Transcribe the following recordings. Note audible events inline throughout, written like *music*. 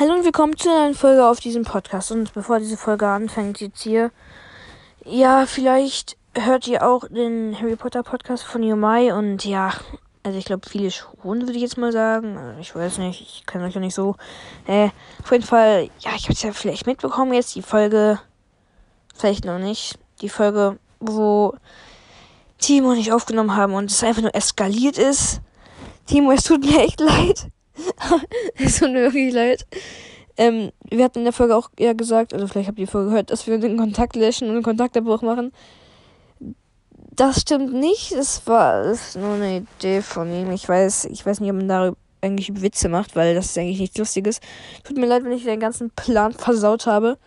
Hallo und willkommen zu einer neuen Folge auf diesem Podcast. Und bevor diese Folge anfängt, jetzt hier, ja, vielleicht hört ihr auch den Harry Potter Podcast von Yomai und ja, also ich glaube, viele schon, würde ich jetzt mal sagen. Ich weiß nicht, ich kann euch ja nicht so. Äh, auf jeden Fall, ja, ich habe es ja vielleicht mitbekommen jetzt, die Folge, vielleicht noch nicht, die Folge, wo Timo nicht aufgenommen haben und es einfach nur eskaliert ist. Timo, es tut mir echt leid. Es tut mir wirklich leid. Ähm, wir hatten in der Folge auch eher gesagt, also vielleicht habt ihr die Folge gehört, dass wir den Kontakt löschen und einen Kontaktabbruch machen. Das stimmt nicht. Es war das ist nur eine Idee von ihm. Ich weiß, ich weiß nicht, ob man darüber eigentlich Witze macht, weil das ist eigentlich nichts Lustiges. Tut mir leid, wenn ich den ganzen Plan versaut habe.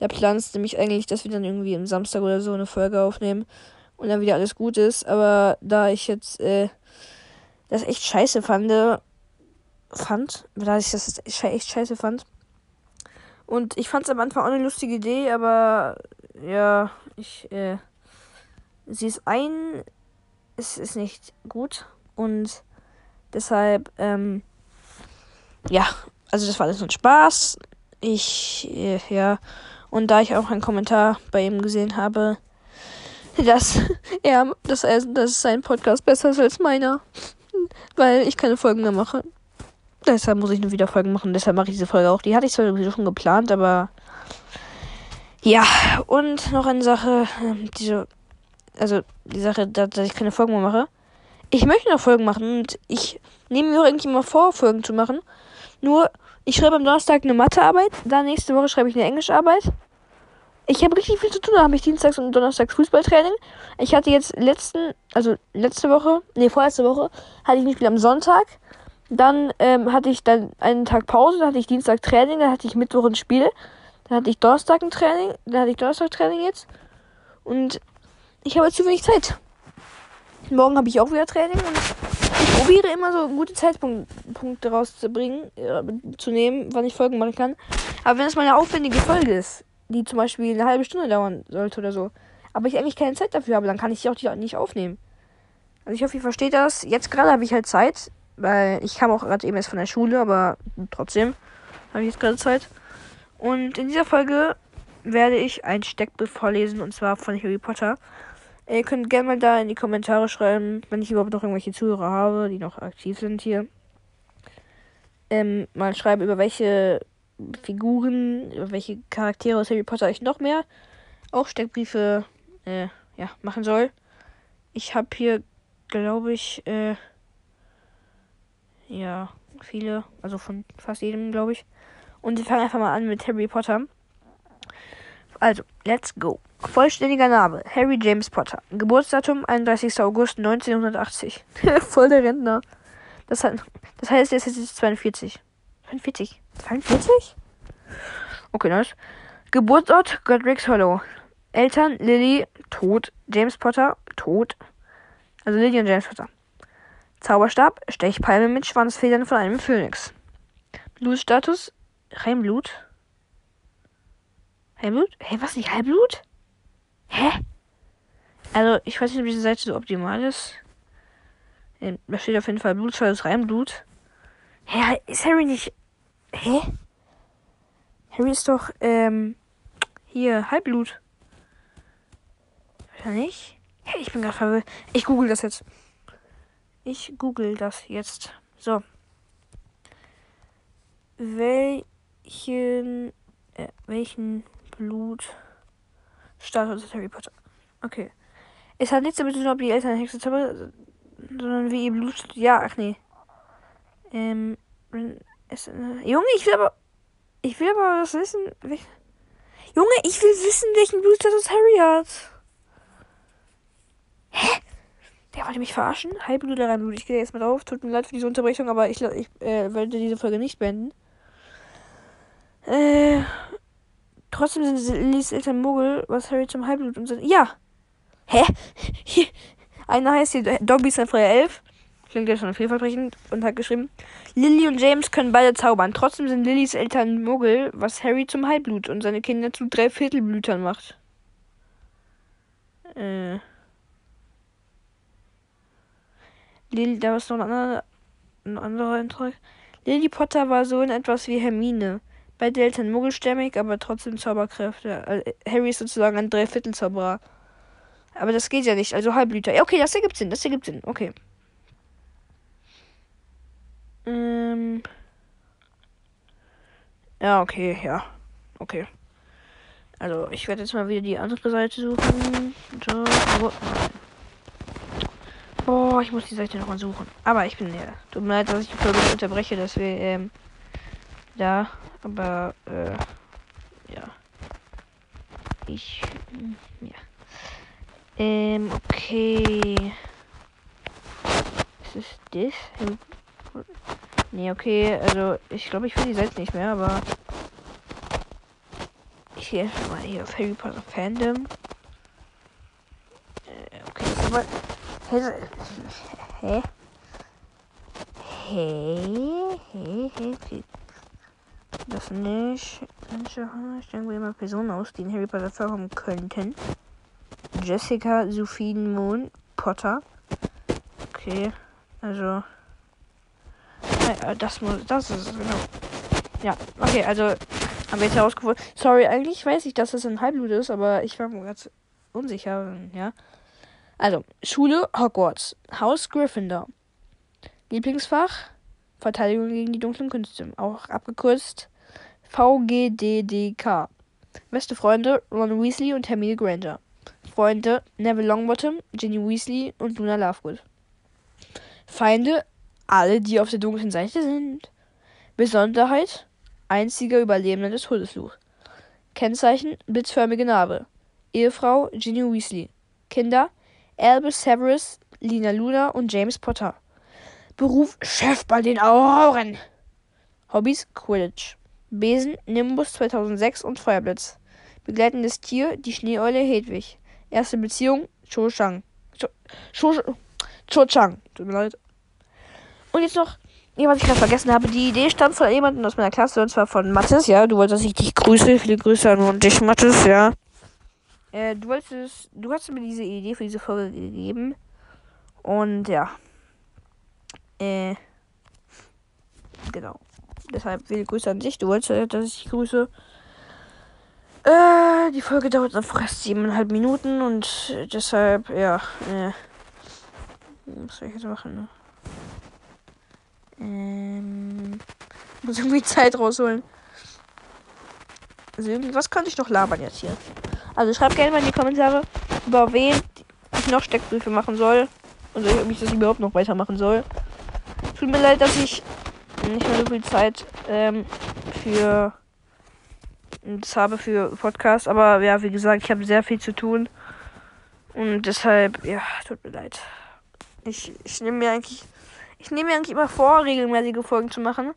Der Plan ist nämlich eigentlich, dass wir dann irgendwie am Samstag oder so eine Folge aufnehmen und dann wieder alles gut ist. Aber da ich jetzt äh, das echt scheiße fand, fand, da ich das echt scheiße fand. Und ich fand es am Anfang auch eine lustige Idee, aber ja, ich äh, sie ist ein, es ist nicht gut und deshalb ähm, ja, also das war alles ein Spaß. Ich äh, ja und da ich auch einen Kommentar bei ihm gesehen habe, dass *laughs* er, dass er, dass sein Podcast besser ist als meiner, weil ich keine Folgen mehr mache. Deshalb muss ich nur wieder Folgen machen. Deshalb mache ich diese Folge auch. Die hatte ich zwar schon geplant, aber ja. Und noch eine Sache, ähm, diese, also die Sache, dass ich keine Folgen mehr mache. Ich möchte noch Folgen machen und ich nehme mir auch eigentlich immer vor, Folgen zu machen. Nur, ich schreibe am Donnerstag eine Mathearbeit, dann nächste Woche schreibe ich eine Englischarbeit. Ich habe richtig viel zu tun. Da habe ich Dienstags und Donnerstags Fußballtraining. Ich hatte jetzt letzten, also letzte Woche, nee, vorletzte Woche, hatte ich ein Spiel am Sonntag. Dann ähm, hatte ich dann einen Tag Pause, dann hatte ich Dienstag Training, dann hatte ich Mittwoch ein Spiel, dann hatte ich Donnerstag ein Training, dann hatte ich Donnerstag Training jetzt. Und ich habe zu wenig Zeit. Morgen habe ich auch wieder Training und ich probiere immer so gute Zeitpunkte rauszubringen, äh, zu nehmen, wann ich Folgen machen kann. Aber wenn es mal eine aufwendige Folge ist, die zum Beispiel eine halbe Stunde dauern sollte oder so, aber ich eigentlich keine Zeit dafür habe, dann kann ich sie auch nicht aufnehmen. Also ich hoffe, ihr versteht das. Jetzt gerade habe ich halt Zeit, weil ich kam auch gerade eben erst von der Schule, aber trotzdem habe ich jetzt gerade Zeit. Und in dieser Folge werde ich ein Steckbrief vorlesen und zwar von Harry Potter. Ihr könnt gerne mal da in die Kommentare schreiben, wenn ich überhaupt noch irgendwelche Zuhörer habe, die noch aktiv sind hier. Ähm, mal schreiben, über welche Figuren, über welche Charaktere aus Harry Potter ich noch mehr auch Steckbriefe äh, ja, machen soll. Ich habe hier, glaube ich, äh, ja, viele, also von fast jedem, glaube ich. Und wir fangen einfach mal an mit Harry Potter. Also, let's go. Vollständiger Name: Harry James Potter. Geburtsdatum: 31. August 1980. *laughs* Voll der Rentner. Das, hat, das heißt, er ist jetzt 42. 42? 42? Okay, nice. Geburtsort: Godric's Hollow. Eltern: Lily, tot. James Potter, tot. Also Lily und James Potter. Zauberstab, Stechpalme mit Schwanzfedern von einem Phönix. Blutstatus, Heimblut. Heimblut? Hä, was nicht Halbblut? Hä? Also, ich weiß nicht, ob diese Seite so optimal ist. Ähm, da steht auf jeden Fall Blutstatus Reimblut. Hä, ist Harry nicht. Hä? Harry ist doch, ähm, hier, Halbblut. Nicht? Hä, ich bin gerade verwirrt. Ich google das jetzt. Ich google das jetzt. So. Welchen, äh, welchen Blutstatus hat Harry Potter? Okay. Es hat nichts damit zu tun, ob die Eltern Hexe sondern wie ihr Blut. Ja, ach nee. Ähm, es, äh, Junge, ich will aber, ich will aber was wissen. Welch, Junge, ich will wissen, welchen Blutstatus Harry hat. Hä? Der wollte mich verarschen. Halbblut oder Reinblut. Ich gehe jetzt mal drauf. Tut mir leid für diese Unterbrechung, aber ich, ich äh, werde diese Folge nicht beenden. Äh, trotzdem sind Lillys Eltern Mogel, was Harry zum Halbblut und sind. Ja! Hä? Hier. Einer heißt hier Dobby ist ein freier Elf. Klingt ja schon vielversprechend und hat geschrieben: Lily und James können beide zaubern. Trotzdem sind Lillys Eltern Muggel, was Harry zum Halbblut und seine Kinder zu Dreiviertelblütern macht. Äh. Lily, da ist noch ein anderer, ein anderer Eintrag. Lily Potter war so in etwas wie Hermine. Beide Eltern muggelstämmig, aber trotzdem Zauberkräfte. Also, Harry ist sozusagen ein Dreiviertel-Zauberer. Aber das geht ja nicht, also Halbblüter. Ja, okay, das ergibt Sinn, das ergibt Sinn, okay. Ähm. Ja, okay, ja. Okay. Also, ich werde jetzt mal wieder die andere Seite suchen. So, oh, oh, ich muss die Seite nochmal suchen. Aber ich bin ja. Tut mir leid, dass ich die Folge unterbreche, dass wir, ähm, da, aber, äh, ja. Ich, ja. Ähm, okay. Ist es das? Nee, okay, also ich glaube, ich will die Seite nicht mehr, aber ich gehe mal hier auf Harry Potter Fandom. Äh, okay, aber. Hä? Hä? Hä? Hä? Okay. Das nicht. Ich denke immer Personen aus, die in Harry Potter vorkommen könnten. Jessica, Sophie, Moon, Potter. Okay, also. Äh, das muss. Das ist genau. Ja, okay, also haben wir jetzt herausgefunden. Sorry, eigentlich weiß ich, dass das ein Halbblut ist, aber ich war mir ganz unsicher, ja. Also, Schule Hogwarts, Haus Gryffindor. Lieblingsfach Verteidigung gegen die dunklen Künste, auch abgekürzt VGDDK. Beste Freunde Ron Weasley und Hermine Granger. Freunde Neville Longbottom, Ginny Weasley und Luna Lovegood. Feinde alle, die auf der dunklen Seite sind. Besonderheit einziger Überlebender des Todesfluchs. Kennzeichen blitzförmige Narbe. Ehefrau Ginny Weasley. Kinder Albus Severus, Lina Luna und James Potter. Beruf Chef bei den Auroren. Hobbys Quidditch. Besen Nimbus 2006 und Feuerblitz. Begleitendes Tier die Schneeeule Hedwig. Erste Beziehung Cho Chang. Cho, Cho, Cho Chang. Tut mir leid. Und jetzt noch, was ich gerade vergessen habe, die Idee stammt von jemandem aus meiner Klasse, und zwar von Mathis, ja. Du wolltest, dass ich dich grüße. Viele Grüße an dich, Mathis, ja. Äh, du wolltest, du hast mir diese Idee für diese Folge gegeben. Und ja. Äh. Genau. Deshalb viele Grüße an dich. Du wolltest, dass ich grüße. Äh, die Folge dauert einfach erst siebeneinhalb Minuten und deshalb, ja, äh, was soll ich jetzt machen, ne? Ähm, muss irgendwie Zeit rausholen. Also irgendwie, was könnte ich noch labern jetzt hier? Also schreibt gerne mal in die Kommentare, über wen ich noch Steckbriefe machen soll. Und ob ich das überhaupt noch weitermachen soll. Tut mir leid, dass ich nicht mehr so viel Zeit ähm, für das habe für Podcast. Aber ja, wie gesagt, ich habe sehr viel zu tun. Und deshalb, ja, tut mir leid. Ich, ich nehme mir eigentlich ich nehme mir eigentlich immer vor, regelmäßige Folgen zu machen.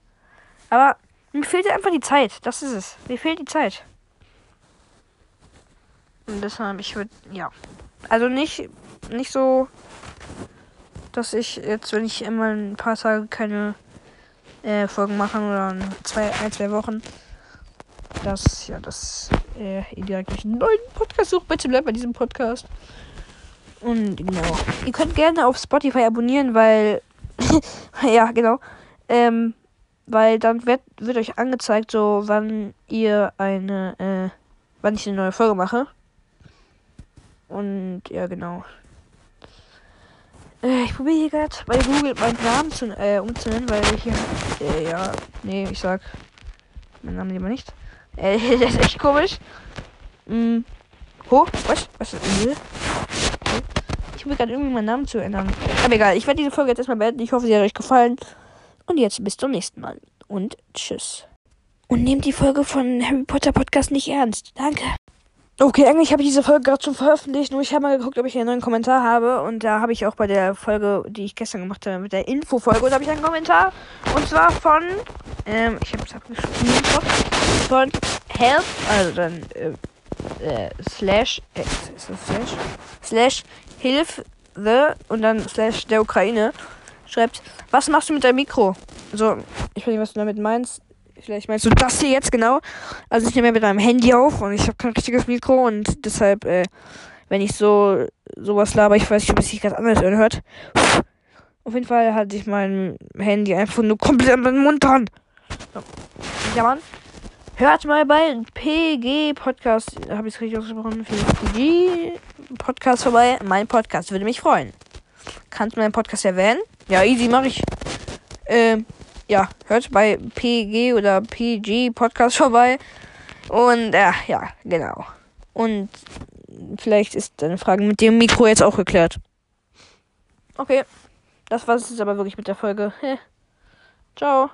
Aber mir fehlt einfach die Zeit. Das ist es. Mir fehlt die Zeit. Und deshalb, ich würde, ja. Also nicht, nicht so, dass ich jetzt, wenn ich immer ein paar Tage keine äh, Folgen mache oder zwei, ein, zwei Wochen, dass, ja, dass äh, ihr direkt einen neuen Podcast sucht. Bitte bleibt bei diesem Podcast. Und genau. Ihr könnt gerne auf Spotify abonnieren, weil *laughs* ja, genau. Ähm, weil dann wird, wird euch angezeigt, so wann ihr eine, äh, wann ich eine neue Folge mache. Und ja, genau. Äh, ich probiere hier gerade bei Google meinen Namen zu, äh, umzunennen, weil ich hier, äh, ja, nee, ich sag meinen Namen lieber nicht. Äh, *laughs* das ist echt komisch. Mm. Oh, was? Was ist das? Ich will gerade irgendwie meinen Namen zu ändern. Aber egal, ich werde diese Folge jetzt erstmal beenden. Ich hoffe, sie hat euch gefallen. Und jetzt bis zum nächsten Mal. Und tschüss. Und nehmt die Folge von Harry Potter Podcast nicht ernst. Danke. Okay, eigentlich habe ich diese Folge gerade schon veröffentlicht, nur ich habe mal geguckt, ob ich einen neuen Kommentar habe. Und da habe ich auch bei der Folge, die ich gestern gemacht habe, mit der Infofolge, da habe ich einen Kommentar. Und zwar von, ähm, ich habe es abgeschrieben, von Help, also dann, äh, äh, slash, äh, slash? Slash Hilf the und dann slash der Ukraine schreibt, was machst du mit deinem Mikro? So, ich weiß nicht, was du damit meinst. Vielleicht meinst du das hier jetzt genau. Also ich nehme mit meinem Handy auf und ich habe kein richtiges Mikro und deshalb, äh, wenn ich so sowas laber, ich weiß nicht, ob es sich ganz anders anhört. Auf jeden Fall halte ich mein Handy einfach nur komplett an den Mund dran. Ja, Mann. Hört mal bei PG Podcast, habe ich es richtig ausgesprochen, PG Podcast vorbei. Mein Podcast würde mich freuen. Kannst du meinen Podcast erwähnen? Ja, easy mache ich. Ähm, ja, hört bei PG oder PG Podcast vorbei. Und äh, ja, genau. Und vielleicht ist deine Frage mit dem Mikro jetzt auch geklärt. Okay. Das war es jetzt aber wirklich mit der Folge. *laughs* Ciao.